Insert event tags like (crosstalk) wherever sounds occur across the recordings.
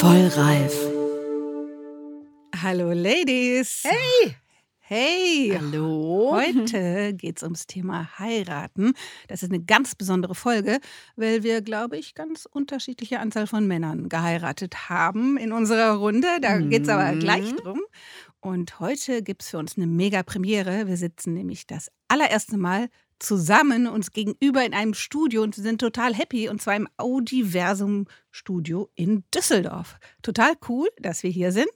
Vollreif. Hallo Ladies. Hey! Hey. Hallo. Heute geht es ums Thema Heiraten. Das ist eine ganz besondere Folge, weil wir, glaube ich, ganz unterschiedliche Anzahl von Männern geheiratet haben in unserer Runde. Da geht es aber Mhm. gleich drum. Und heute gibt es für uns eine mega Premiere. Wir sitzen nämlich das allererste Mal zusammen uns gegenüber in einem Studio und sind total happy und zwar im Audiversum Studio in Düsseldorf. Total cool, dass wir hier sind.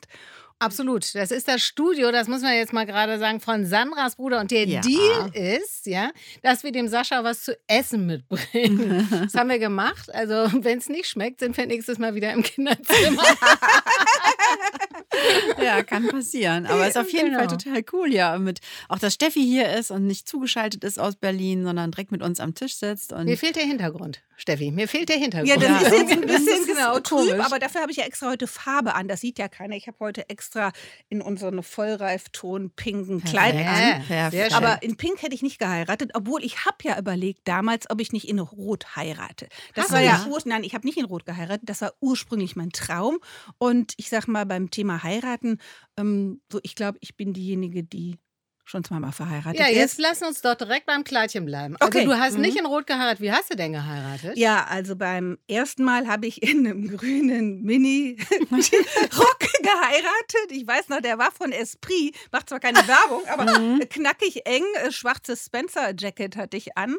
Absolut. Das ist das Studio, das muss man jetzt mal gerade sagen, von Sandras Bruder. Und der Ja. Deal ist, ja, dass wir dem Sascha was zu essen mitbringen. (laughs) Das haben wir gemacht. Also, wenn es nicht schmeckt, sind wir nächstes Mal wieder im Kinderzimmer. (laughs) Ja, kann passieren. Aber ist auf jeden Genau. Fall total cool, ja. Mit, auch dass Steffi hier ist und nicht zugeschaltet ist aus Berlin, sondern direkt mit uns am Tisch sitzt. Mir fehlt der Hintergrund, Steffi. Mir fehlt der Hintergrund. Ja, das Ja, ist jetzt ein (laughs) bisschen genau trüb, aber dafür habe ich ja extra heute Farbe an. Das sieht ja keiner. Ich habe heute extra in unseren Vollreifton pinken Kleid Perfekt. an. Sehr Perfekt. schön. Aber in Pink hätte ich nicht geheiratet, obwohl ich habe ja überlegt damals, ob ich nicht in Rot heirate. Das Hast war ja, nein, ich habe nicht in Rot geheiratet. Das war ursprünglich mein Traum. Und ich sag mal beim Thema heiraten, ähm, so ich glaube, ich bin diejenige, die schon zweimal verheiratet ja, ist. jetzt lass uns doch direkt beim Kleidchen bleiben. Also, Okay. du hast Mhm. nicht in Rot geheiratet. Wie hast du denn geheiratet? Ja, also beim ersten Mal habe ich in einem grünen Mini-Rock (laughs) geheiratet. Ich weiß noch, der war von Esprit, macht zwar keine Werbung, (laughs) aber knackig eng, äh, schwarzes Spencer-Jacket hatte ich an.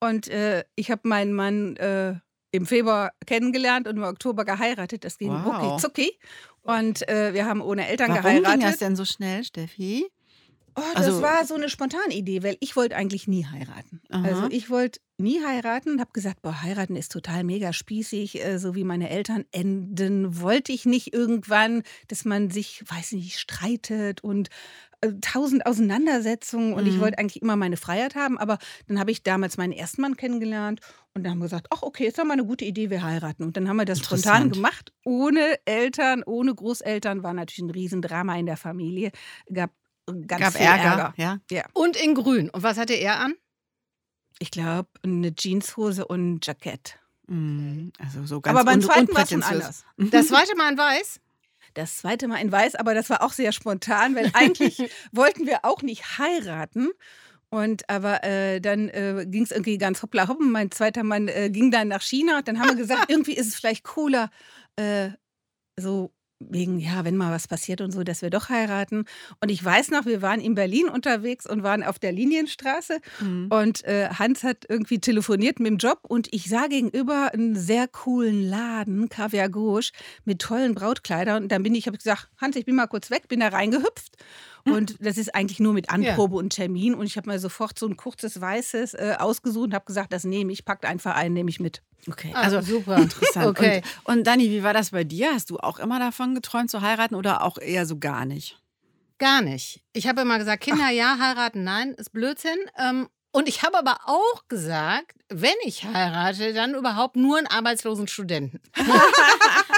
Und äh, ich habe meinen Mann äh, im Februar kennengelernt und im Oktober geheiratet. Das ging Wow. rucki zucki. Und äh, wir haben ohne Eltern Warum ging geheiratet. das denn so schnell, Steffi? Oh, das Also- war so eine spontane Idee, weil ich wollte eigentlich nie heiraten. Aha. Also ich wollte nie heiraten und habe gesagt, boah, heiraten ist total mega spießig, äh, so wie meine Eltern enden. Wollte ich nicht irgendwann, dass man sich, weiß nicht, streitet und äh, tausend Auseinandersetzungen und ich Mhm. wollte eigentlich immer meine Freiheit haben, aber dann habe ich damals meinen ersten Mann kennengelernt und dann haben wir gesagt, ach okay, ist doch mal eine gute Idee, wir heiraten. Und dann haben wir das spontan gemacht, ohne Eltern, ohne Großeltern, war natürlich ein Riesendrama in der Familie, gab ganz Gab viel Ärger. Ärger. Ja. Und in Grün. Und was hatte er an? Ich glaube, eine Jeanshose und ein Jackett. Mhm. Also so ganz aber beim zweiten war es schon anders. Das zweite Mal in Weiß? Das zweite Mal in Weiß, aber das war auch sehr spontan, weil (laughs) eigentlich wollten wir auch nicht heiraten. Und aber äh, dann äh, ging es irgendwie ganz hoppla hopp. Mein zweiter Mann äh, ging dann nach China. Dann haben wir gesagt, (laughs) irgendwie ist es vielleicht cooler, äh, so wegen, ja, wenn mal was passiert und so, dass wir doch heiraten. Und ich weiß noch, wir waren in Berlin unterwegs und waren auf der Linienstraße. Mhm. Und äh, Hans hat irgendwie telefoniert mit dem Job und ich sah gegenüber einen sehr coolen Laden, Caviar Gauche, mit tollen Brautkleidern. Und dann bin ich, habe gesagt, Hans, ich bin mal kurz weg, bin da reingehüpft. Und das ist eigentlich nur mit Anprobe und Termin. Und ich habe mir sofort so ein kurzes Weißes äh, ausgesucht und habe gesagt, das nehme ich, packt einfach ein, nehme ich mit. Okay, Ah, also super. interessant. Okay. Und, und Dani, wie war das bei dir? Hast du auch immer davon geträumt zu heiraten oder auch eher so gar nicht? Gar nicht. Ich habe immer gesagt, Kinder ja, heiraten nein, ist Blödsinn. Ähm, und ich habe aber auch gesagt, wenn ich heirate, dann überhaupt nur einen arbeitslosen Studenten. (laughs)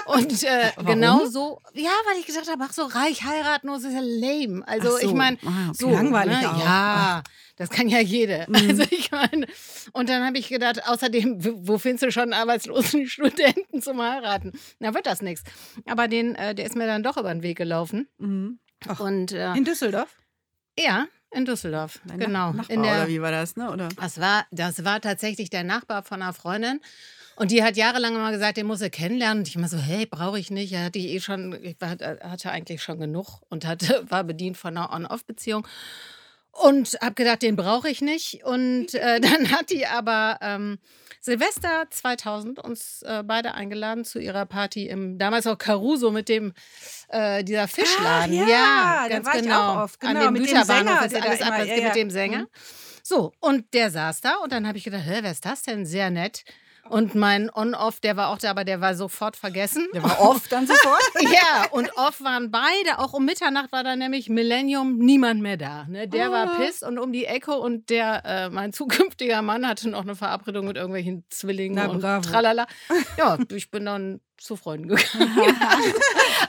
und äh, genau so, ja, weil ich gesagt habe, ach so, reich heiraten, das ist ja lame. Also Ach so. ich meine, Ah, so langweilig ne? auch. Ja, das kann ja jede. Mhm. (laughs) Also ich meine, und dann habe ich gedacht, außerdem, wo findest du schon (laughs) einen arbeitslosen Studenten zum Heiraten? Na, wird das nichts. Aber den, äh, der ist mir dann doch über den Weg gelaufen. Mhm. Ach. Und äh, In Düsseldorf? ja, in Düsseldorf. Dein genau. Nach- Nachbar, in der, oder wie war das, ne? Oder? das, war, das war tatsächlich der Nachbar von einer Freundin. Und die hat jahrelang immer gesagt, den muss er kennenlernen. Und ich immer so, hey, brauche ich nicht. Er hatte ich eh schon, ich war, hatte eigentlich schon genug und hatte, (laughs) war bedient von einer On-Off-Beziehung. Und habe gedacht, den brauche ich nicht. Und äh, (laughs) dann hat die aber ähm, Silvester 2000 uns äh, beide eingeladen zu ihrer Party im damals auch Caruso mit dem äh, dieser Fischladen. Ah, ja, da ganz genau. auch oft. An Genau, dem mit dem Sänger, ist alles immer- ab, ja, ja. mit dem Sänger. Mhm. So, und der saß da und dann habe ich gedacht, hä, wer ist das denn? Sehr nett. Und mein On-Off, der war auch da, aber der war sofort vergessen. Der war oft dann (laughs) sofort. Ja, und off waren beide. Auch um Mitternacht war da nämlich Millennium niemand mehr da. Ne? Der war Ah. piss und um die Ecke und der, äh, mein (laughs) zukünftiger Mann hatte noch eine Verabredung mit irgendwelchen Zwillingen Na, und bravo. tralala. Ja, ich bin dann zu Freunden gegangen. (laughs)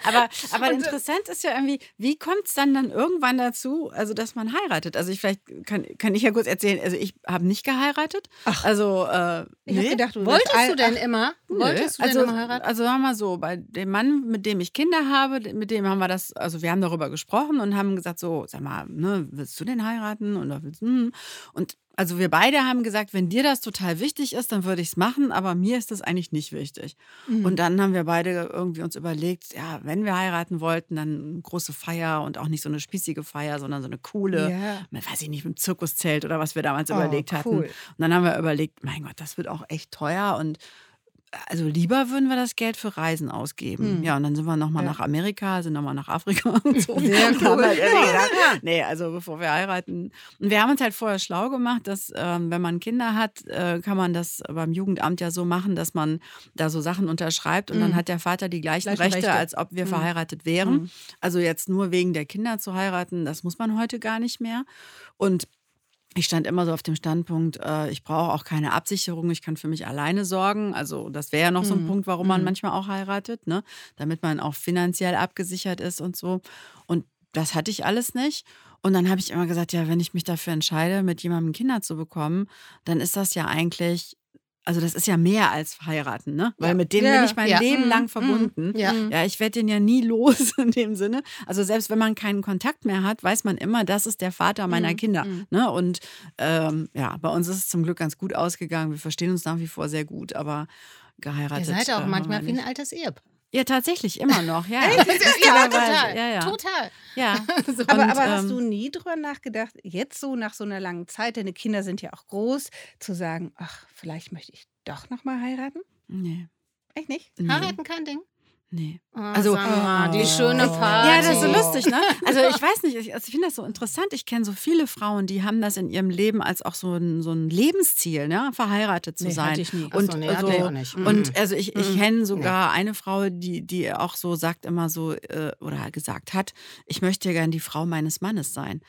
aber, aber interessant ist ja irgendwie, wie kommt es dann dann irgendwann dazu, also dass man heiratet? Also ich vielleicht kann, kann ich ja kurz erzählen, also ich habe nicht geheiratet. Ach. Also äh, Ich nee. gedacht, du Wolltest du denn immer? Nö. Wolltest du also, denn immer heiraten? Also sagen wir mal so, bei dem Mann, mit dem ich Kinder habe, mit dem haben wir das, also wir haben darüber gesprochen und haben gesagt, so, sag mal, ne, willst du den heiraten? Oder willst, hm. Und also wir beide haben gesagt, wenn dir das total wichtig ist, dann würde ich es machen, aber mir ist das eigentlich nicht wichtig. Mhm. Und dann haben wir beide irgendwie uns überlegt, ja, wenn wir heiraten wollten, dann eine große Feier und auch nicht so eine spießige Feier, sondern so eine coole, man weiß ich nicht, mit dem Zirkuszelt oder was wir damals Oh, überlegt hatten. cool. Und dann haben wir überlegt, mein Gott, das wird auch echt teuer und also lieber würden wir das Geld für Reisen ausgeben. Hm. Ja, und dann sind wir nochmal Ja. nach Amerika, sind nochmal nach Afrika (laughs) und so. Sehr haben cool. halt gedacht, nee, also bevor wir heiraten. Und wir haben uns halt vorher schlau gemacht, dass ähm, wenn man Kinder hat, äh, kann man das beim Jugendamt ja so machen, dass man da so Sachen unterschreibt und dann Mhm. hat der Vater die gleichen Gleichen Rechte, Rechte. als ob wir Mhm. verheiratet wären. Mhm. Also jetzt nur wegen der Kinder zu heiraten, das muss man heute gar nicht mehr. Und ich stand immer so auf dem Standpunkt, äh, ich brauche auch keine Absicherung, ich kann für mich alleine sorgen. Also das wäre ja noch so ein Mhm. Punkt, warum man Mhm. manchmal auch heiratet, ne? damit man auch finanziell abgesichert ist und so. Und das hatte ich alles nicht. Und dann habe ich immer gesagt, ja, wenn ich mich dafür entscheide, mit jemandem Kinder zu bekommen, dann ist das ja eigentlich, also das ist ja mehr als heiraten, ne? Weil Ja. mit dem Ja. bin ich mein Ja. Leben Mhm. lang Mhm. verbunden. Ja. Ja, ich werde den ja nie (laughs) los in dem Sinne. Also selbst wenn man keinen Kontakt mehr hat, weiß man immer, das ist der Vater meiner Mhm. Kinder. Mhm. Ne? Und ähm, ja, bei uns ist es zum Glück ganz gut ausgegangen. Wir verstehen uns nach wie vor sehr gut, aber Ihr geheiratet. seid äh, auch haben manchmal wie ein altes Ehepaar. Ja, tatsächlich, immer noch. Ja, (laughs) ja, Lustigerweise. total. Ja, ja. Total. ja. (laughs) So. Aber, Und, aber hast ähm, du nie drüber nachgedacht, jetzt so nach so einer langen Zeit, deine Kinder sind ja auch groß, zu sagen, ach, vielleicht möchte ich doch noch mal heiraten? Nee. Echt nicht? nee. Heiraten kein Ding. Nee. Oh, Also- Sandra, die Oh. schöne Ich- Party. Ja, das ist so lustig, ne? (laughs) Also ich weiß nicht, ich, also ich finde das so interessant. Ich kenne so viele Frauen, die haben das in ihrem Leben als auch so ein, so ein Lebensziel, ne? verheiratet zu Nee, sein. hatte ich nie. Ach so, nee, hatte ich auch nicht. Und also ich, ich Mhm. kenne sogar eine Frau, die, die auch so sagt immer so, äh, oder gesagt hat, ich möchte ja gern die Frau meines Mannes sein.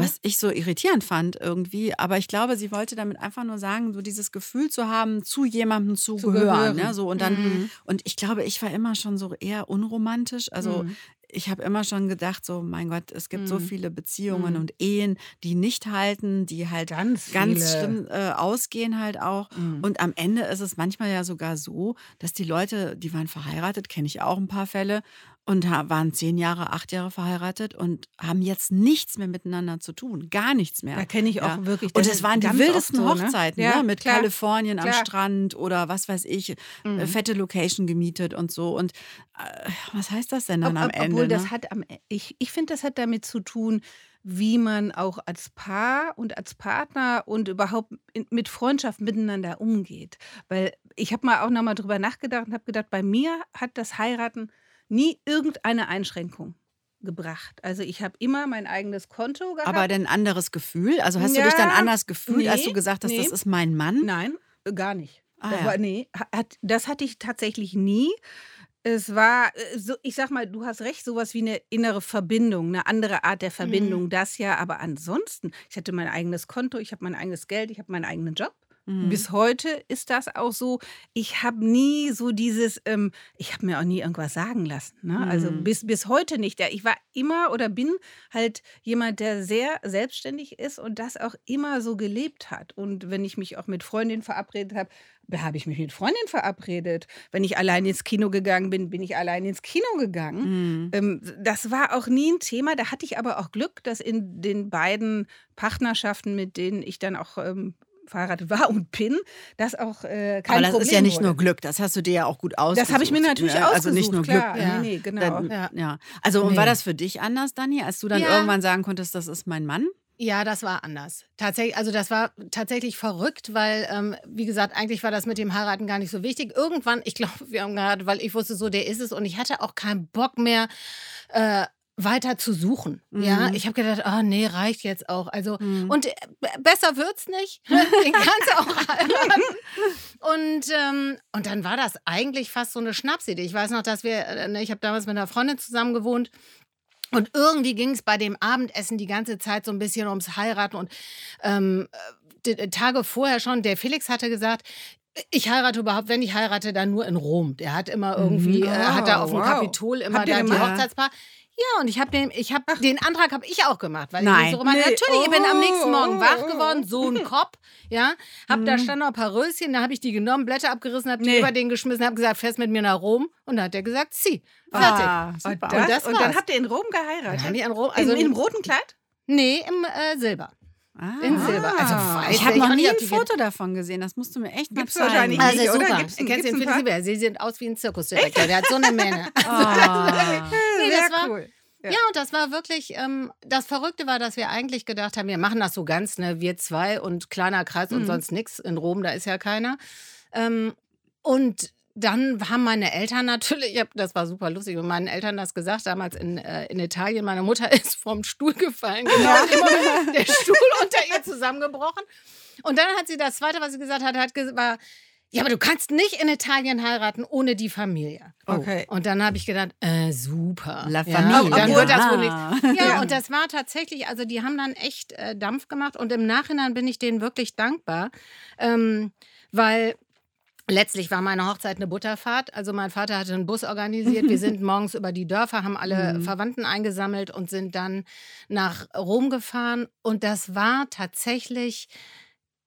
Was ich so irritierend fand irgendwie, aber ich glaube, sie wollte damit einfach nur sagen, so dieses Gefühl zu haben, zu jemandem zu, Zu gehören. Ne? So, und dann, Mhm. und ich glaube, ich war immer schon so eher unromantisch. Also Mhm. ich habe immer schon gedacht, so, mein Gott, es gibt so Mhm. viele Beziehungen Mhm. und Ehen, die nicht halten, die halt Ganz ganz schlimm äh, ausgehen halt auch. Mhm. Und am Ende ist es manchmal ja sogar so, dass die Leute, die waren verheiratet, kenne ich auch ein paar Fälle, und waren zehn Jahre, acht Jahre verheiratet und haben jetzt nichts mehr miteinander zu tun. Gar nichts mehr. Da kenne ich auch Ja. wirklich. Und das es ist waren die wildesten so, ne? Hochzeiten, Ja, ne? mit klar. Kalifornien am klar. Strand oder was weiß ich, äh, Mhm. fette Location gemietet und so. Und äh, was heißt das denn dann Ob, am ob, Ende? obwohl das ne? hat am E- ich, ich finde, das hat damit zu tun, wie man auch als Paar und als Partner und überhaupt mit Freundschaft miteinander umgeht. Weil ich habe mal auch nochmal drüber nachgedacht und habe gedacht, bei mir hat das Heiraten nie irgendeine Einschränkung gebracht. Also ich habe immer mein eigenes Konto gehabt. Aber ein anderes Gefühl? Also hast du Ja, dich dann anders gefühlt, als nee, du gesagt hast, nee. das ist mein Mann? Nein, gar nicht. Ah, das, ja. war, nee, hat, das hatte ich tatsächlich nie. Es war, äh, so, ich sag mal, du hast recht, sowas wie eine innere Verbindung, eine andere Art der Verbindung, das ja. Aber ansonsten, ich hatte mein eigenes Konto, ich habe mein eigenes Geld, ich habe meinen eigenen Job. Mhm. Bis heute ist das auch so. Ich habe nie so dieses, ähm, ich habe mir auch nie irgendwas sagen lassen. Ne? Also Mhm. bis, bis heute nicht. Ja, Ich war immer oder bin halt jemand, der sehr selbstständig ist und das auch immer so gelebt hat. Und wenn ich mich auch mit Freundinnen verabredet habe, habe ich mich mit Freundinnen verabredet. Wenn ich allein ins Kino gegangen bin, bin ich allein ins Kino gegangen. Mhm. Ähm, das war auch nie ein Thema. Da hatte ich aber auch Glück, dass in den beiden Partnerschaften, mit denen ich dann auch ähm, verheiratet war und bin, das auch äh, kein Aber das Problem ist ja nicht wurde. nur Glück, das hast du dir ja auch gut ausgesucht. Das habe ich mir natürlich ne? ausgesucht. Also nicht nur klar. Glück. Ja. Nee, nee, genau. Dann, Ja. ja. Also und war das für dich anders, Dani, als du dann Ja. irgendwann sagen konntest, das ist mein Mann? Ja, das war anders. Tatsächlich, also das war tatsächlich verrückt, weil, ähm, wie gesagt, eigentlich war das mit dem Heiraten gar nicht so wichtig. Irgendwann, ich (laughs) glaube, wir haben geheiratet, weil ich wusste, so der ist es und ich hatte auch keinen Bock mehr. Äh, weiter zu suchen. Ja, Mhm. ich habe gedacht, ah nee, reicht jetzt auch. Also Mhm. und äh, besser wird's nicht. (laughs) Den kannst du auch heiraten. Und ähm, und dann war das eigentlich fast so eine Schnapsidee. Ich weiß noch, dass wir, äh, ne, ich habe damals mit einer Freundin zusammen gewohnt und irgendwie ging es bei dem Abendessen die ganze Zeit so ein bisschen ums Heiraten. Und ähm, die Tage vorher schon, der Felix hatte gesagt, Ich heirate überhaupt, wenn ich heirate, dann nur in Rom. Der hat immer irgendwie, Mhm. äh, hat da auf dem Oh, wow. Kapitol immer Habt da die gemacht? Hochzeitspaar. Ja, und ich habe den, ich habe den Antrag habe ich auch gemacht, weil Nein. ich so Nee. natürlich, ich bin am nächsten Morgen Oh, wach oh, oh. geworden, so ein Kopf, ja, hab Mhm. da stand noch ein paar Röschen, da habe ich die genommen, Blätter abgerissen, habe die Nee. über den geschmissen, habe gesagt, fährst mit mir nach Rom und dann hat er gesagt, zieh, fertig. Ah, Und, das, das und dann habt ihr in Rom Dann geheiratet? die in Rom, in, also in einem roten Kleid? nee, im äh, Silber, Ah. in Silber. Also weiß Ich habe noch nie ein Foto davon gesehen. Das musst du mir echt mal Gibt's zeigen. wahrscheinlich Also nicht, oder? Gibt's- gibt's du ein paar? Silber? Sie sehen aus wie ein Zirkusdirektor. Der hat so eine Mähne. Ah. (laughs) War- cool. Ja. Ja, und das war wirklich, ähm, das Verrückte war, dass wir eigentlich gedacht haben, wir machen das so ganz, ne, wir zwei und kleiner Kreis und Mhm. sonst nichts. In Rom, da ist ja keiner. Ähm, und dann haben meine Eltern natürlich, hab, das war super lustig, und meinen Eltern das gesagt, damals in, äh, in Italien, meine Mutter (laughs) ist vom Stuhl gefallen, genau der Stuhl unter ihr zusammengebrochen. Und dann hat sie das Zweite, was sie gesagt hat, hat war, ja, aber du kannst nicht in Italien heiraten ohne die Familie. Okay. Und dann habe ich gedacht, äh, super. La ja, Familie. dann wird das wohl nichts. (laughs) Ja, Ja. und das war tatsächlich, also die haben dann echt äh, Dampf gemacht und im Nachhinein bin ich denen wirklich dankbar, ähm, weil letztlich war meine Hochzeit eine Butterfahrt. Also mein Vater hatte einen Bus organisiert. Wir sind (laughs) morgens über die Dörfer, haben alle Mhm. Verwandten eingesammelt und sind dann nach Rom gefahren. Und das war tatsächlich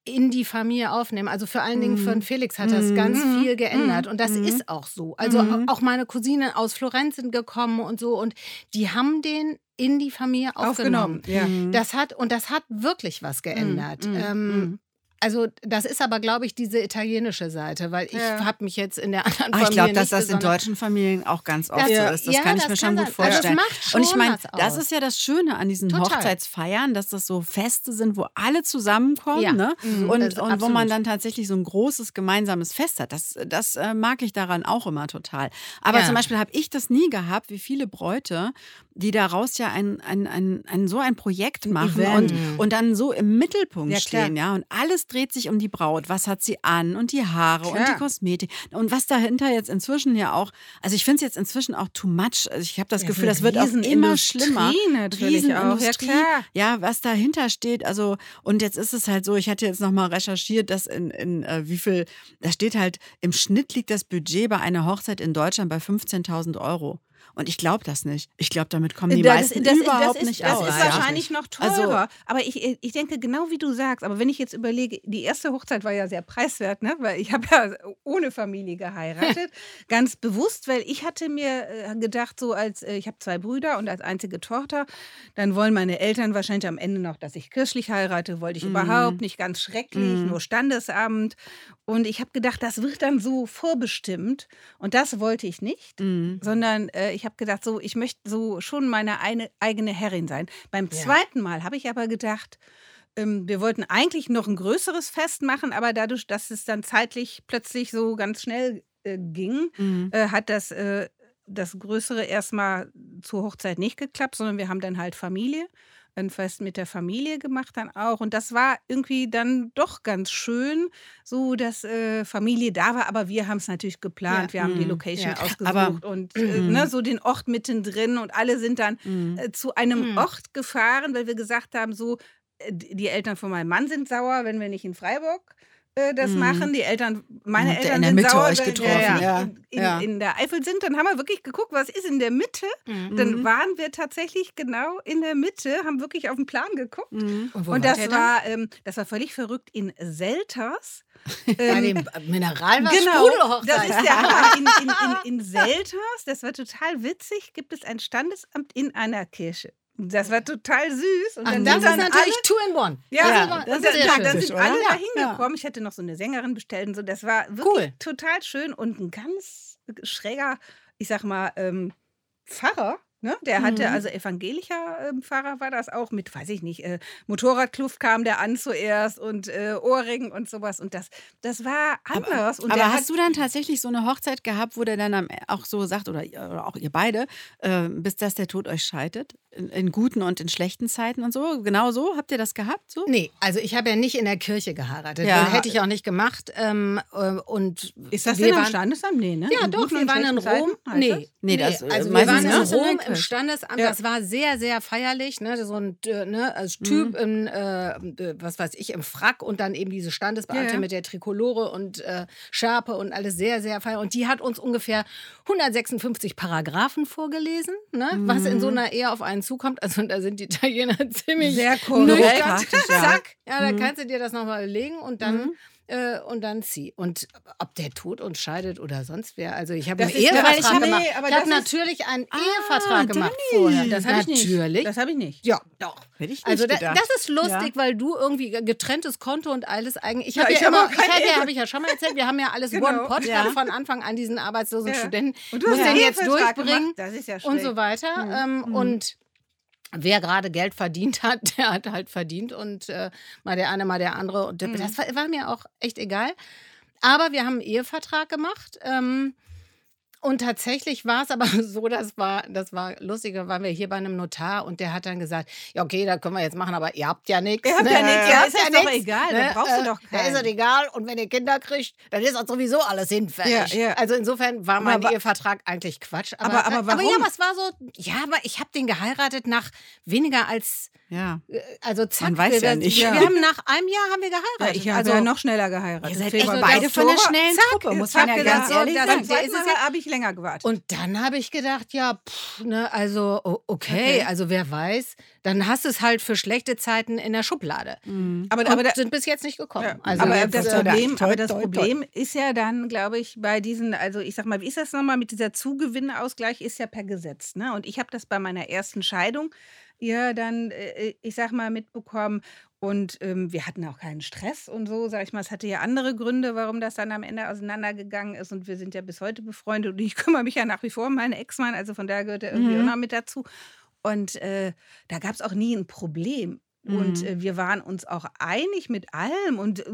in die Familie aufnehmen. Also vor allen Dingen für den Mhm. Felix hat das Mhm. ganz Mhm. viel geändert. Und das Mhm. ist auch so. Also Mhm. auch meine Cousinen aus Florenz sind gekommen und so. Und die haben den in die Familie aufgenommen. Aufgenommen. Ja. Mhm. Das hat, und das hat wirklich was geändert. Mhm. Ähm, Mhm. Also das ist aber, glaube ich, diese italienische Seite, weil ich Ja. habe mich jetzt in der anderen Aber ich Familie glaube, dass das in deutschen Familien auch ganz oft Das- so Ja. ist. Das ja, kann ich das mir schon kann gut sein. Also vorstellen. das macht schon Und ich meine, das ist ja das Schöne an diesen Total. Hochzeitsfeiern, dass das so Feste sind, wo alle zusammenkommen Ja. ne? Mhm. und, und wo man dann tatsächlich so ein großes gemeinsames Fest hat. Das, das äh, mag ich daran auch immer total. Aber Ja. zum Beispiel habe ich das nie gehabt, wie viele Bräute, die daraus ja ein, ein, ein, ein, so ein Projekt machen und, Event. und dann so im Mittelpunkt Ja, klar. stehen. ja Und alles dreht sich um die Braut. Was hat sie an und die Haare und die Klar. Kosmetik. Und was dahinter jetzt inzwischen ja auch, also ich finde es jetzt inzwischen auch too much. Also ich habe das Ja, Gefühl, das wird auch immer schlimmer. natürlich auch. Ja, klar. Ja, was dahinter steht, also und jetzt ist es halt so, ich hatte jetzt nochmal recherchiert, dass in, in äh, wie viel, da steht halt, im Schnitt liegt das Budget bei einer Hochzeit in Deutschland bei 15.000 Euro. Und ich glaube das nicht. Ich glaube, damit kommen die Das- meisten das, überhaupt das ist, nicht das aus. ist ja. wahrscheinlich noch Also- teurer. aber ich, ich denke genau wie du sagst. Aber wenn ich jetzt überlege, die erste Hochzeit war ja sehr preiswert, ne? weil ich habe ja ohne Familie geheiratet. (laughs) ganz bewusst, weil ich hatte mir äh, gedacht, so als äh, ich habe zwei Brüder und als einzige Tochter, dann wollen meine Eltern wahrscheinlich am Ende noch, dass ich kirchlich heirate. Wollte ich Mhm. überhaupt nicht ganz schrecklich, Mhm. nur Standesamt. Und ich habe gedacht, das wird dann so vorbestimmt. Und das wollte ich nicht Mhm. sondern äh, ich habe gedacht, so ich möchte so schon meine eine, eigene Herrin sein. Beim Ja. zweiten Mal habe ich aber gedacht, ähm, wir wollten eigentlich noch ein größeres Fest machen, aber dadurch, dass es dann zeitlich plötzlich so ganz schnell äh, ging, Mhm. äh, hat das äh, das Größere erstmal zur Hochzeit nicht geklappt, sondern wir haben dann halt Familie, ein Fest mit der Familie gemacht dann auch. Und das war irgendwie dann doch ganz schön, so dass äh, Familie da war, aber wir haben es natürlich geplant. Ja. wir haben die Mhm. Location Ja. ausgesucht Aber- und (clears throat) äh, ne, so den Ort mittendrin und alle sind dann Mhm. äh, zu einem Mhm. Ort gefahren, weil wir gesagt haben, so äh, die Eltern von meinem Mann sind sauer, wenn wir nicht in Freiburg das Mhm. machen. Die Eltern, meine ihr Eltern in der sind Mitte sauer, euch getroffen, nicht ja. in, in, Ja. in der Eifel sind. Dann haben wir wirklich geguckt, was ist in der Mitte. Mhm. Dann Mhm. waren wir tatsächlich genau in der Mitte, haben wirklich auf den Plan geguckt. Mhm. Und, Und das war, ähm, das war völlig verrückt in Selters. (laughs) bei Ähm, dem Mineralwasser Genau, das ist der (laughs) Hammer. In, in, in, in Selters, das war total witzig, gibt es ein Standesamt in einer Kirche. Das war total süß. Und Ach, dann das sind ist dann natürlich alle, two in one. ja, Ja, das, das ist dann, sehr dann, schön. dann sind alle da Ja. hingekommen. Ich hätte noch so eine Sängerin bestellt und so. Das war wirklich Cool. total schön und ein ganz schräger, ich sag mal, ähm, Pfarrer. Ne? Der hatte, Mhm. also evangelischer ähm, Pfarrer war das auch mit, weiß ich nicht, äh, Motorradkluft kam der an zuerst und äh, Ohrringen und sowas. Und das, das war anders. und Aber der hast hat, du dann tatsächlich so eine Hochzeit gehabt, wo der dann am- auch so sagt, oder, oder auch ihr beide, äh, bis dass der Tod euch scheidet? In, in guten und in schlechten Zeiten und so? Genau so? Habt ihr das gehabt? So? Nee, also ich habe ja nicht in der Kirche geheiratet. Ja. Hätte ich auch nicht gemacht. Ähm, äh, und Ist das wir denn waren- Standesamt? Nee, ne? Ja, In doch, wir waren in Rom. Zeiten? Nee, das? Nee, das, also wir waren in Rom im. Standesamt. Ja. Das war sehr, sehr feierlich. Ne? So ein äh, ne, als Typ in, äh, äh, was weiß ich, im Frack und dann eben diese Standesbeamte Ja, ja. mit der Trikolore und äh, Schärpe und alles sehr, sehr feierlich. Und die hat uns ungefähr 156 Paragraphen vorgelesen, ne? was in so einer Ehe auf einen zukommt. Also da sind die Italiener (laughs) ziemlich Sehr korrekt. nüchtern. Praktisch, ja. Zack. Ja, Mhm. da kannst du dir das nochmal überlegen und dann. Äh, und dann zieh. Und ob der Tod uns scheidet oder sonst wer. Also ich habe einen ja- Ehevertrag ich gemacht. nee, ich habe natürlich einen Ah, Ehevertrag gemacht vorher. Das habe ich nicht. natürlich. Das habe ich nicht. ja, doch. Hätte ich nicht Also da, das ist lustig, Ja. weil du irgendwie getrenntes Konto und alles eigentlich. Ich Ja, habe ich ja, habe immer, ich habe ja, ich ja schon mal erzählt, wir haben ja alles Genau. One-Pot Ja. gerade von Anfang an diesen arbeitslosen Ja. Studenten. Und du muss hast den jetzt durchbringen gemacht. Das ist ja und schlecht. so weiter. Mhm. Ähm, Und wer gerade Geld verdient hat, (laughs) der hat halt verdient und äh, mal der eine, mal der andere. Und Mhm. das war, war mir auch echt egal. Aber wir haben einen Ehevertrag gemacht. Ähm, und tatsächlich war es aber (laughs) so, das war, das war lustig, da waren wir hier bei einem Notar und der hat dann gesagt, ja okay, da können wir jetzt machen, aber ihr habt ja nichts. Ihr habt ja nichts, ja, habt ist das doch nix, egal, da brauchst du doch Da ist keinen. es egal und wenn ihr Kinder kriegt, dann ist das sowieso alles hinfällig. Ja, ja. Also insofern war Aber mein wa- Ehevertrag eigentlich Quatsch. Aber- Aber, aber aber ja, warum? aber es war so, ja, aber ich habe den geheiratet nach weniger als, ja. äh, also zack. Man weiß wir, ja nicht. Wir Ja. haben nach einem Jahr haben wir Ja, geheiratet. ich habe also, ja noch schneller geheiratet. Ihr seid echt beide von der schnellen Zack, Truppe, muss man ja gedacht, ganz ehrlich sagen. ist es Da länger gewartet. Und dann habe ich gedacht, ja, pff, ne, also okay, Okay. also wer weiß, dann hast du es halt für schlechte Zeiten in der Schublade. aber, Und aber, da, sind bis jetzt nicht gekommen. ja, Also aber das äh, Problem, aber das. Problem ist ja dann, glaube ich, bei diesen, also ich sag mal, wie ist das nochmal mit dieser Zugewinneausgleich, ist ja per Gesetz. Ne? Und ich habe das bei meiner ersten Scheidung ja dann, äh, ich sag mal, mitbekommen. Und ähm, wir hatten auch keinen Stress und so, sag ich mal. Es hatte ja andere Gründe, warum das dann am Ende auseinandergegangen ist. Und wir sind ja bis heute befreundet. Und ich (laughs) kümmere mich ja nach wie vor um meinen Ex-Mann. Also von daher gehört er irgendwie Mhm. auch noch mit dazu. Und äh, da gab es auch nie ein Problem. Und Mhm. äh, wir waren uns auch einig mit allem und äh,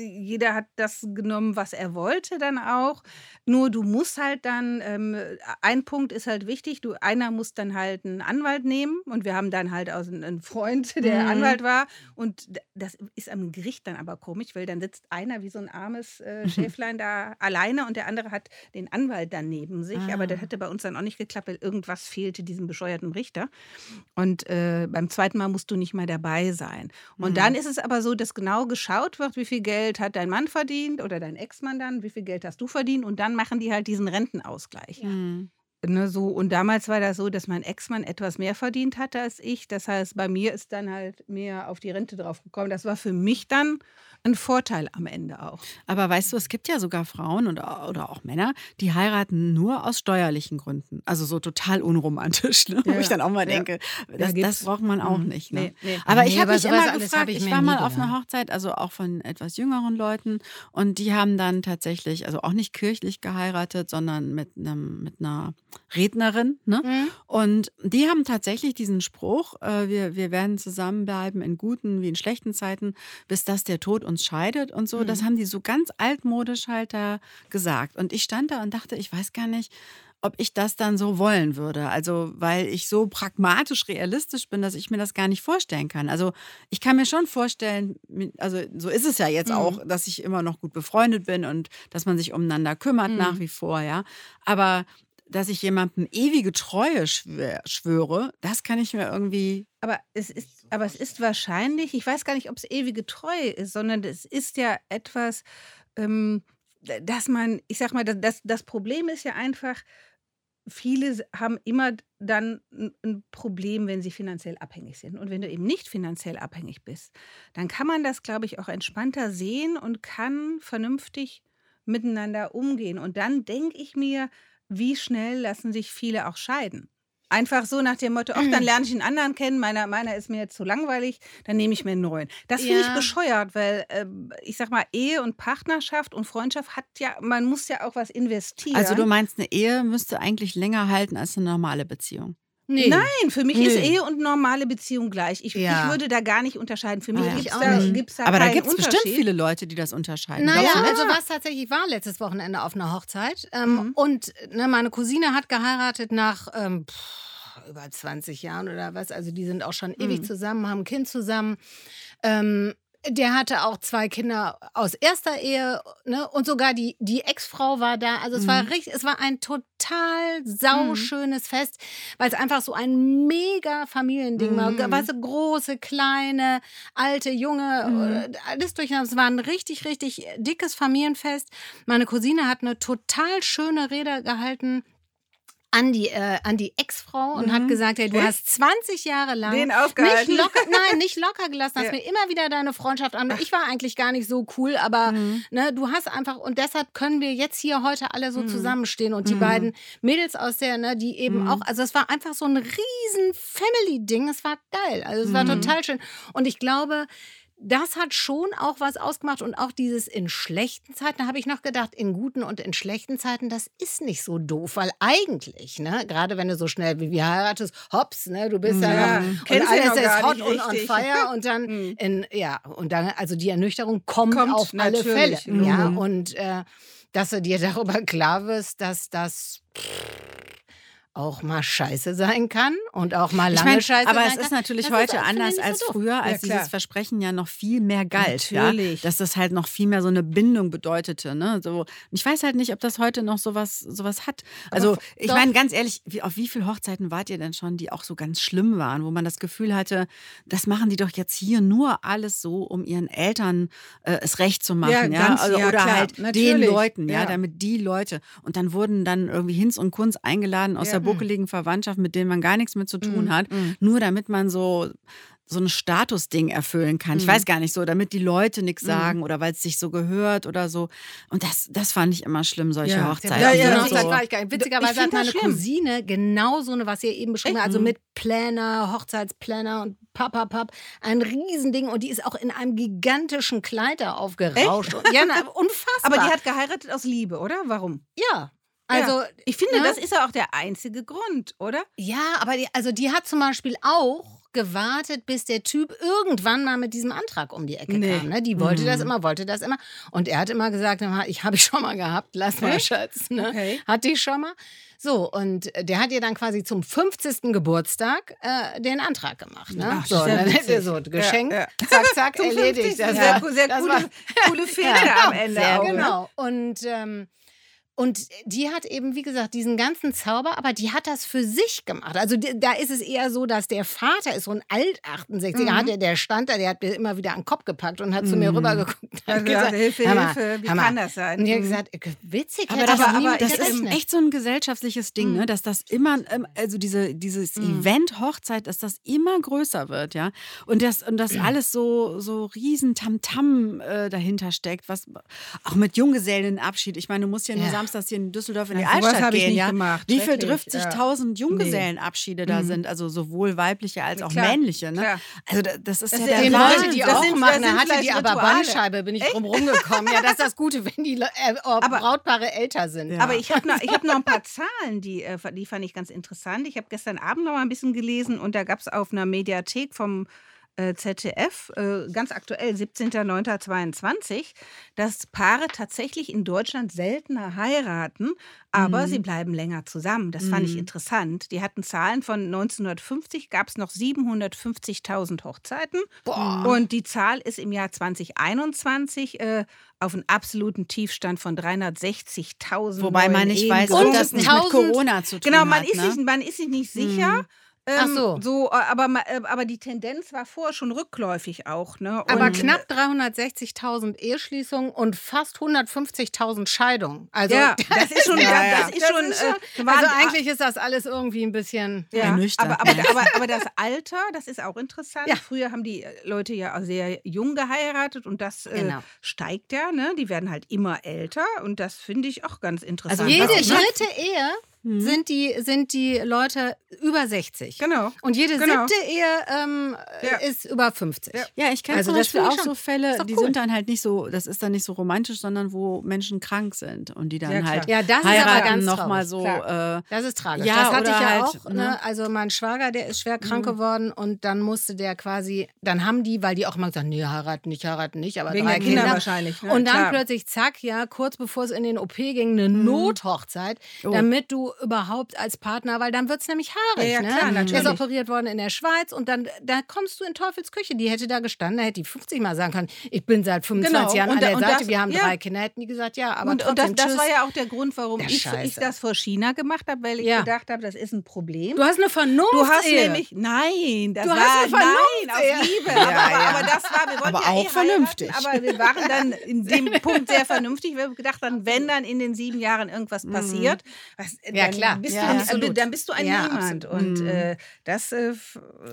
jeder hat das genommen, was er wollte dann auch. Nur du musst halt dann, ähm, ein Punkt ist halt wichtig, du, einer muss dann halt einen Anwalt nehmen und wir haben dann halt aus einen Freund, (laughs) der Mhm. Anwalt war und das ist am Gericht dann aber komisch, weil dann sitzt einer wie so ein armes äh, (laughs) Schäflein da alleine und der andere hat den Anwalt dann neben sich. Aber das Ah. hätte bei uns dann auch nicht geklappt, weil irgendwas fehlte diesem bescheuerten Richter. Und äh, beim zweiten Mal musst du nicht mehr dabei sein. Und Mhm. dann ist es aber so, dass genau geschaut wird, wie viel Geld hat dein Mann verdient oder dein Ex-Mann dann, wie viel Geld hast du verdient und dann machen die halt diesen Rentenausgleich. Mhm. Ne, so, und damals war das so, dass mein Ex-Mann etwas mehr verdient hatte als ich. Das heißt, bei mir ist dann halt mehr auf die Rente draufgekommen. Das war für mich dann ein Vorteil am Ende auch. Aber weißt du, es gibt ja sogar Frauen und, oder auch Männer, die heiraten nur aus steuerlichen Gründen. Also so total unromantisch, ne? wo Ja, ich dann auch mal denke, Ja, das, das braucht man auch Mhm. nicht. Ne? Nee, nee. Aber Nee, ich habe mich immer gefragt, ich ich, war mal auf einer gedacht. Hochzeit, also auch von etwas jüngeren Leuten und die haben dann tatsächlich, also auch nicht kirchlich geheiratet, sondern mit, einem, mit einer Rednerin. Ne? Mhm. Und die haben tatsächlich diesen Spruch, äh, wir, wir werden zusammenbleiben in guten wie in schlechten Zeiten, bis dass der Tod uns scheidet und so. Das haben die so ganz altmodisch halt da gesagt. Und ich stand da und dachte, ich weiß gar nicht, ob ich das dann so wollen würde. Also, weil ich so pragmatisch realistisch bin, dass ich mir das gar nicht vorstellen kann. Also, ich kann mir schon vorstellen, also so ist es ja jetzt Mhm. auch, dass ich immer noch gut befreundet bin und dass man sich umeinander kümmert Mhm. nach wie vor, ja. Aber dass ich jemandem ewige Treue schwör, schwöre, das kann ich mir irgendwie. Aber es ist, aber es ist wahrscheinlich, ich weiß gar nicht, ob es ewige Treue ist, sondern es ist ja etwas, ähm, dass man, ich sag mal, das, das, Problem ist ja einfach, viele haben immer dann ein Problem, wenn sie finanziell abhängig sind. Und wenn du eben nicht finanziell abhängig bist, dann kann man das, glaube ich, auch entspannter sehen und kann vernünftig miteinander umgehen. Und dann denke ich mir, wie schnell lassen sich viele auch scheiden. Einfach so nach dem Motto, ach, dann lerne ich einen anderen kennen, meiner, meiner ist mir jetzt zu langweilig, dann nehme ich mir einen neuen. Das finde ich Ja. bescheuert, weil ähm, ich sag mal, Ehe und Partnerschaft und Freundschaft hat ja, man muss ja auch was investieren. Also, du meinst, eine Ehe müsste eigentlich länger halten als eine normale Beziehung. Nee. Nein, für mich ist Nee. Ehe und normale Beziehung gleich. Ich, Ja. ich würde da gar nicht unterscheiden. Für mich Ah, ja. gibt es da, nicht. gibt's da Aber da gibt es bestimmt viele Leute, die das unterscheiden. Naja, nicht? also was tatsächlich ich war letztes Wochenende auf einer Hochzeit. Ähm, Mhm. Und ne, meine Cousine hat geheiratet nach, ähm, pff, über 20 Jahren oder was. Also die sind auch schon Mhm. ewig zusammen, haben ein Kind zusammen. Ähm, der hatte auch zwei Kinder aus erster Ehe, ne? Und sogar die, die Ex-Frau war da. Also es war Mhm. richtig, es war ein total sauschönes Fest, weil es einfach so ein mega Familiending war. Mhm. Weißt du, große, kleine, alte, junge, Mhm. äh, alles durcheinander. Es war ein richtig, richtig dickes Familienfest. Meine Cousine hat eine total schöne Rede gehalten an die, äh, an die Ex-Frau und hat Mhm. gesagt, hey, du Echt? hast 20 Jahre lang Den nicht aufgehalten. locker, (laughs) nein, nicht locker gelassen, hast Ja. mir immer wieder deine Freundschaft an. Ich war eigentlich gar nicht so cool, aber Mhm. ne, du hast einfach und deshalb können wir jetzt hier heute alle so Mhm. zusammenstehen und die Mhm. beiden Mädels aus der, ne, die eben Mhm. auch, also es war einfach so ein riesen Family-Ding. Es war geil, also es war Mhm. total schön und ich glaube das hat schon auch was ausgemacht und auch dieses in schlechten Zeiten, da habe ich noch gedacht, in guten und in schlechten Zeiten, das ist nicht so doof, weil eigentlich, ne, gerade wenn du so schnell wie wir heiratest, hops, ne, du bist ja, Ja, und alles ist hot und on fire und dann Mhm. (laughs) in, ja, und dann, also die Ernüchterung kommt, Kommt, auf alle Fälle, natürlich. ja, Mhm. und äh, dass du dir darüber klar wirst, dass das auch mal scheiße sein kann und auch mal Ich lange mein, scheiße aber sein es kann. ist natürlich ist heute ich, anders so als früher, als klar. dieses Versprechen ja noch viel mehr galt. Natürlich. Ja? Dass das halt noch viel mehr so eine Bindung bedeutete. Ne? So, ich weiß halt nicht, ob das heute noch sowas, sowas hat. Also, f- ich meine, ganz ehrlich, wie, auf wie viele Hochzeiten wart ihr denn schon, die auch so ganz schlimm waren, wo man das Gefühl hatte, das machen die doch jetzt hier nur alles so, um ihren Eltern äh, es recht zu machen. Ja, Ja, ganz- Also, ja, oder klar, halt den natürlich. Leuten, ja, Ja. damit die Leute. Und dann wurden dann irgendwie Hinz und Kunz eingeladen aus Ja. der buckeligen Verwandtschaft, mit denen man gar nichts mit zu tun Mhm, hat, mhm. nur damit man so so ein Statusding erfüllen kann. Ich Mhm. weiß gar nicht so, damit die Leute nichts Mhm. sagen oder weil es sich so gehört oder so. Und das, das fand ich immer schlimm, solche Ja. Hochzeiten. Ja, Ja, ja, so. war ich gar nicht. Witzigerweise Ich hat meine schlimm. Cousine genau so eine, was ihr eben beschrieben habt, also Mhm. mit Planner, Hochzeitsplaner und papapap, ein Riesending und die ist auch in einem gigantischen Kleid da aufgerauscht. Und, ja, na, unfassbar. Aber die hat geheiratet aus Liebe, oder? Warum? ja, also Ich finde, ne? das ist ja auch der einzige Grund, oder? ja, aber die, also die hat zum Beispiel auch gewartet, bis der Typ irgendwann mal mit diesem Antrag um die Ecke Nee. kam. Ne? Die wollte das Mhm. immer, wollte das immer. Und er hat immer gesagt, "Na, ich habe ich schon mal gehabt, lass mal? Schatz. Ne? Okay. Hatte ich schon mal. So, und der hat ihr dann quasi zum 50. Geburtstag äh, den Antrag gemacht. Ne? Ach, so, sehr dann hätte er so Geschenk, Ja, zack, zack, Zum erledigt. 50. Das sehr, war- cool- sehr das coole, war- coole (laughs) Väter am Ende sehr auch. ne? genau. Und, ähm, und die hat eben, wie gesagt, diesen ganzen Zauber, aber die hat das für sich gemacht. Also die, da ist es eher so, dass der Vater ist so ein Alt-68er, Mhm. hat der, der stand da, der hat mir immer wieder an den Kopf gepackt und hat zu mir Mhm. rübergeguckt. und hat gesagt, Hilfe, Hilfe, wie mal. kann das sein? Und ich habe Mhm. gesagt, äh, witzig, Aber das, aber- aber das ist echt so ein gesellschaftliches Ding, Mhm. ne? dass das immer, ähm, also diese, dieses Mhm. Event Hochzeit, dass das immer größer wird, ja. Und das, und das (clears throat) alles so, so riesen Tamtam äh, dahinter steckt, was auch mit Junggesellenabschied. Ich meine, du musst ja nur Ja. Samstags hier in Düsseldorf in die Ja, sowas Altstadt gehen, nicht ja. gemacht. Wie viel sich ja. tausend Junggesellenabschiede da Mhm. sind, also sowohl weibliche als auch Klar, männliche, ne? klar. Also da- das ist Das ja der Den Wahnsinn. wollte die Das auch sind- machen, da hatte die aber Rituale. Bandscheibe, bin ich drum rumgekommen. Ja, das ist das Gute, wenn die äh, Aber- Brautpaare älter sind. Ja. Aber ich habe noch, ich hab noch ein paar Zahlen, die, äh, die fand ich ganz interessant. Ich habe gestern Abend noch mal ein bisschen gelesen und da gab es auf einer Mediathek vom ZDF, äh, ganz aktuell, 17.09.22, dass Paare tatsächlich in Deutschland seltener heiraten, aber Mhm. sie bleiben länger zusammen. Das fand ich Mhm. interessant. Die hatten Zahlen von 1950, gab es noch 750.000 Hochzeiten. Boah. Und die Zahl ist im Jahr 2021 äh, auf einen absoluten Tiefstand von 360.000. Wobei man nicht Ehen weiß, ob das nicht mit 1000 Corona zu tun Genau, man, hat. ist ne? sich, man ist sich nicht sicher. Ach Ähm, so. so äh, aber, äh, aber die Tendenz war vorher schon rückläufig auch. Ne? Aber Und, knapp 360.000 Eheschließungen und fast 150.000 Scheidungen. Also, Ja, (laughs) das ist schon. Ja, das, ja. das ist schon. äh, also waren- eigentlich ist das alles irgendwie ein bisschen. Ja, ernüchternd, aber, aber, aber, aber das Alter, das ist auch interessant. Ja. Früher haben die äh, Leute ja auch sehr jung geheiratet und das äh, Genau. steigt ja. Ne? Die werden halt immer älter und das finde ich auch ganz interessant. Also Jede dritte Ehe Mhm. sind, die, sind die Leute über 60. Genau. Und jede Genau. siebte Ehe ähm, Ja. ist über 50. Ja. Ja, ich kenne Also zum das Beispiel auch schon- so Fälle, die cool. sind dann halt nicht so, das ist dann nicht so romantisch, sondern wo Menschen krank sind und die dann Ja, halt Ja, das ist aber heiraten ganz nochmal traurig. so. Äh, Das ist tragisch. Ja, das hatte ich ja halt, auch. Ne? ne? Also mein Schwager, der ist schwer krank Mhm. geworden und dann musste der quasi, dann haben die, weil die auch immer gesagt, nee, heiraten nicht, heiraten nicht, aber Wegen drei der Kinder, Kinder. wahrscheinlich. Ne? Und dann Klar. plötzlich, zack, ja, kurz bevor es in den OP ging, eine Nothochzeit, Oh. damit du du überhaupt als Partner, weil dann wird es nämlich haarig. Ja, ja, ne? klar, ist natürlich. operiert worden in der Schweiz und dann da kommst du in Teufels Küche. Die hätte da gestanden, da hätte die 50 Mal sagen können, ich bin seit 25 Genau, Jahren und an der und Seite, das- wir haben ja. drei Kinder, hätten die gesagt, ja, aber und, und trotzdem, das, das tschüss. war ja auch der Grund, warum ich, ich das vor China gemacht habe, weil ich Ja. gedacht habe, das ist ein Problem. Du hast eine Vernunft. Du hast Ehe. nämlich, nein, das Du war, hast eine nein, Vernunft, aus Liebe. Ja, aber, ja. aber, das war, wir wollten Aber ja auch eh vernünftig. Heiraten, aber wir waren dann in dem (laughs) Punkt sehr vernünftig. Wir haben gedacht, dann, wenn dann in den sieben Jahren irgendwas passiert, was, Ja, dann, klar. Bist Ja, du, absolut. dann bist du ein Ja, Niemand. Und äh, das, äh,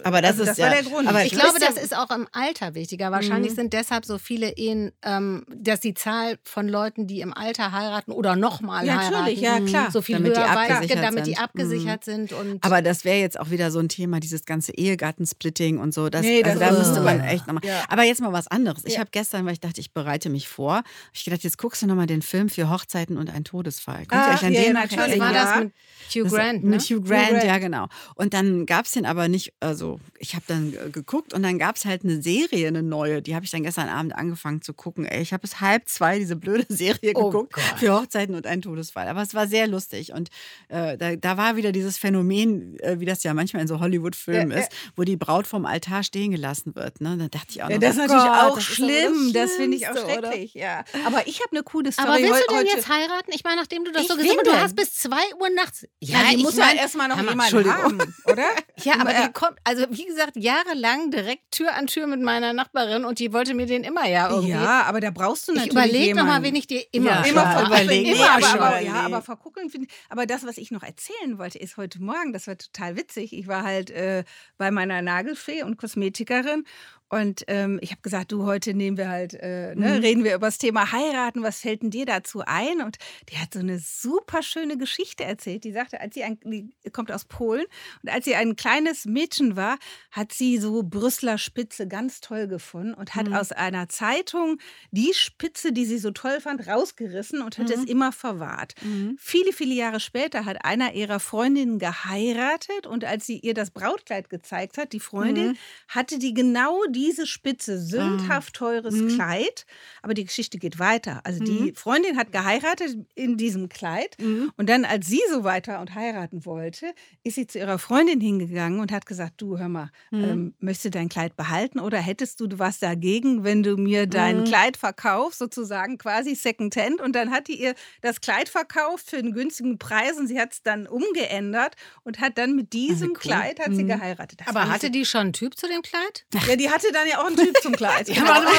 Aber das also ist das ja- war der Grund. aber Ich glaube, das ist auch im Alter wichtiger. Wahrscheinlich Mhm. sind deshalb so viele Ehen, ähm, dass die Zahl von Leuten, die im Alter heiraten oder nochmal Ja, heiraten, natürlich, ja, klar. so viel Damit die höher weil, abgesichert damit die abgesichert sind. Und Aber das wäre jetzt auch wieder so ein Thema, dieses ganze Ehegattensplitting und so. Das, Nee, das also da ist- müsste man Ja. echt nochmal. Ja. Aber jetzt mal was anderes. Ich Ja. habe gestern, weil ich dachte, ich bereite mich vor, ich gedacht, jetzt guckst du nochmal den Film für Hochzeiten und ein Todesfall. Könnt ihr euch an ja, den natürlich. was erinnern? Ja. das mit Hugh Das- Grant? Ne? Mit Hugh Grant, Grant. ja genau. Und dann gab es den aber nicht, also ich habe dann äh, geguckt und dann gab es halt eine Serie, eine neue, die habe ich dann gestern Abend angefangen zu gucken. Ey, ich habe bis halb zwei diese blöde (laughs) Serie Oh geguckt Gott. für Hochzeiten und einen Todesfall. Aber es war sehr lustig und äh, da, da war wieder dieses Phänomen, äh, wie das ja manchmal in so Hollywood-Filmen Ja, ist, wo die Braut vom Altar stehen gelassen wird. Ne? Da dachte ich auch Ja, noch, das ist oh natürlich Gott, auch das ist schlimm. Das finde ich auch oder? schrecklich. Ja. Aber ich habe eine coole Story. aber willst du denn heute. jetzt heiraten? Ich meine, nachdem du das Ich so will gesagt hast, du hast bis 2 Uhr nachts. Ja, die ich muss mein- ja erstmal noch jemanden haben, oder? (laughs) Ja, aber die kommt, also wie gesagt, jahrelang direkt Tür an Tür mit meiner Nachbarin und die wollte mir den immer ja irgendwie. Ja, aber da brauchst du ich natürlich überlege nochmal, wen ich dir immer Ja, Immer überlegen. Immer aber, schon. aber, überlegen. ja, aber vor gucken finde ich. Aber das, was ich noch erzählen wollte, ist heute Morgen, das war total witzig. Ich war halt äh, bei meiner Nagelfee und Kosmetikerin und ähm, ich habe gesagt, du, heute nehmen wir halt, äh, ne, Mhm. reden wir über das Thema heiraten. Was fällt denn dir dazu ein? Und die hat so eine super schöne Geschichte erzählt. Die sagte, als sie ein, die kommt aus Polen und als sie ein kleines Mädchen war, hat sie so Brüsseler Spitze ganz toll gefunden und hat Mhm. aus einer Zeitung die Spitze, die sie so toll fand, rausgerissen und hat es Mhm. immer verwahrt. Mhm. Viele, viele Jahre später hat einer ihrer Freundinnen geheiratet und als sie ihr das Brautkleid gezeigt hat, die Freundin, Mhm. hatte die genau diese Spitze, sündhaft teures Mhm. Kleid. Aber die Geschichte geht weiter. Also die Mhm. Freundin hat geheiratet in diesem Kleid Mhm. und dann, als sie so weiter und heiraten wollte, ist sie zu ihrer Freundin hingegangen und hat gesagt, du hör mal, Mhm. ähm, möchtest du dein Kleid behalten oder hättest du was dagegen, wenn du mir dein Mhm. Kleid verkaufst, sozusagen quasi Secondhand? Und dann hat die ihr das Kleid verkauft für einen günstigen Preis und sie hat es dann umgeändert und hat dann mit diesem cool. Kleid hat sie Mhm. geheiratet. Das Aber hatte die schon einen Typ zu dem Kleid? ja, die hatte dann ja auch einen Typ zum Kleid. (laughs) Ja, Genau.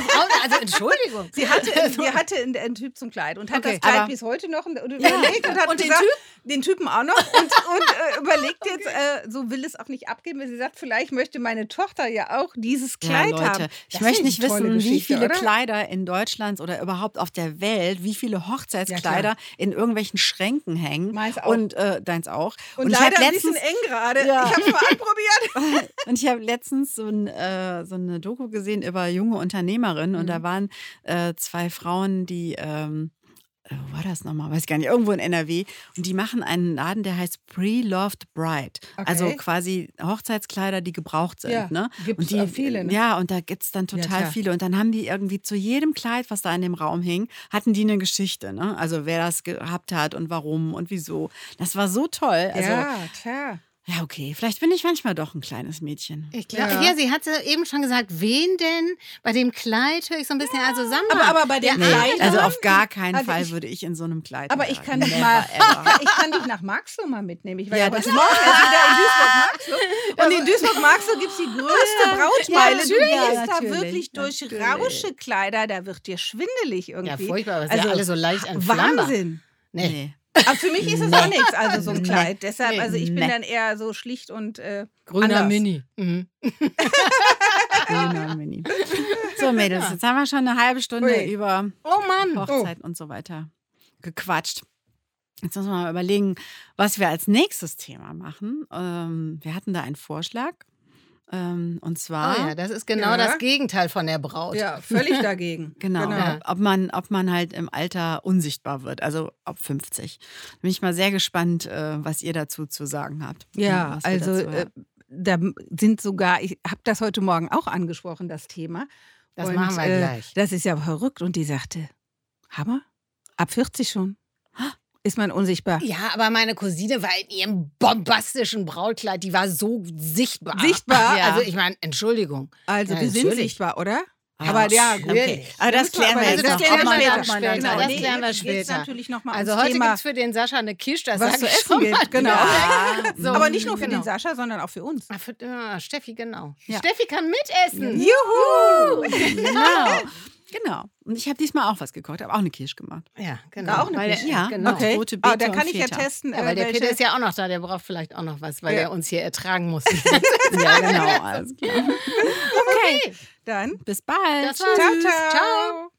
also Entschuldigung. Sie hatte, sie (laughs) hatte einen, einen Typ zum Kleid und hat Okay, das Kleid bis heute noch und überlegt und hat Und den gesagt, den Typen auch noch und, und äh, überlegt jetzt, äh, so will es auch nicht abgeben, weil sie sagt, vielleicht möchte meine Tochter ja auch dieses Kleid ja, Leute, haben. ich Das möchte nicht wissen, wie viele oder? Kleider in Deutschland oder überhaupt auf der Welt, wie viele Hochzeitskleider in irgendwelchen Schränken hängen. Meins auch. Und äh, deins auch. Und, ich leider hab ein bisschen letztens, eng gerade. Ja. Ich habe es mal (laughs) anprobiert. und ich habe letztens so, ein, äh, so eine Doku gesehen über junge Unternehmerinnen und Mhm. da waren äh, zwei Frauen, die ähm, äh, wo war das nochmal? Weiß ich gar nicht, irgendwo in NRW. Und die machen einen Laden, der heißt Pre-Loved Bride. Also Okay. quasi Hochzeitskleider, die gebraucht sind. Ja, ne? gibt's und die, viele, ne? Ja, und da gibt es dann Ja, total klar. viele. Und dann haben die irgendwie zu jedem Kleid, was da in dem Raum hing, hatten die eine Geschichte. Ne? Also wer das gehabt hat und warum und wieso. Das war so toll. Also, ja. Ja, okay, vielleicht bin ich manchmal doch ein kleines Mädchen. Ich glaube, Ja. ja. sie hatte eben schon gesagt, wen denn? Bei dem Kleid höre ich so ein bisschen, also sag mal. Aber, aber bei den Nee, Kleidern. also auf gar keinen Also Fall ich- würde ich in so einem Kleid. aber ich kann dich mal, ich (laughs) kann, ich kann dich nach Marxloh mal mitnehmen. Ich war Ja, ja, das Morgen erst wieder in Duisburg-Marxloh. Und in Duisburg-Marxloh gibt es die größte Brautmeile. ja, du natürlich, gehst da natürlich, wirklich durch natürlich. rausche Kleider, da wird dir schwindelig irgendwie. ja, furchtbar, aber ist ja alles so leicht entflammbar. Wahnsinn. Nee. Nee. Aber für mich ist es auch nichts, also so ein. Kleid. Deshalb, Nee. also ich bin Nee. dann eher so schlicht und äh, Grüner anders. Mini. Mhm. (laughs) Genau, Mini. So, Mädels, jetzt haben wir schon eine halbe Stunde Ui. über Oh Mann. Hochzeit und so weiter gequatscht. Jetzt müssen wir mal überlegen, was wir als nächstes Thema machen. Ähm, wir hatten da einen Vorschlag. Ähm, und Oh zwar, ja, das ist genau Ja. das Gegenteil von der Braut. Ja, völlig dagegen. (laughs) genau, Ja. ob, man, ob man halt im Alter unsichtbar wird, also ab 50. Bin ich mal sehr gespannt, äh, was ihr dazu zu sagen habt. Ja, also dazu äh, da sind sogar, ich habe das heute Morgen auch angesprochen, das Thema. Das Und, machen wir äh, gleich. Das ist ja verrückt. Und die sagte, Hammer, ab 40 schon. Ist man unsichtbar. Ja, aber meine Cousine war in ihrem bombastischen Brautkleid, die war so sichtbar. Sichtbar? (laughs) Ja. Also ich meine, Entschuldigung. Also Ja, wir sind sichtbar, oder? Ja, aber ja, gut. natürlich. Aber das klären wir jetzt das klären wir mal später. dazu. Das klären wir später. natürlich noch mal Also heute gibt es für den Sascha eine Quiche, das was zu essen gibt. Genau. Ja. (laughs) So, Aber nicht nur für genau. den Sascha, sondern auch für uns. Ah, für, ah, Steffi, genau. Ja. Steffi kann mitessen. Juhu! (laughs) Genau. Genau. Und ich habe diesmal auch was gekocht, habe auch eine Kirsch gemacht. Ja, genau. Auch eine Weil der- Quiche? Ja, genau. okay. rote Beete Ah, da und kann ich ja Feta. testen, Ja, weil der Peter ist ja auch noch da, der braucht vielleicht auch noch was, weil Ja. er uns hier ertragen muss. (laughs) Ja, genau. Alles klar. (laughs) okay. Dann. Bis bald. Das war's. Ciao, Tschüss. ciao. Ciao.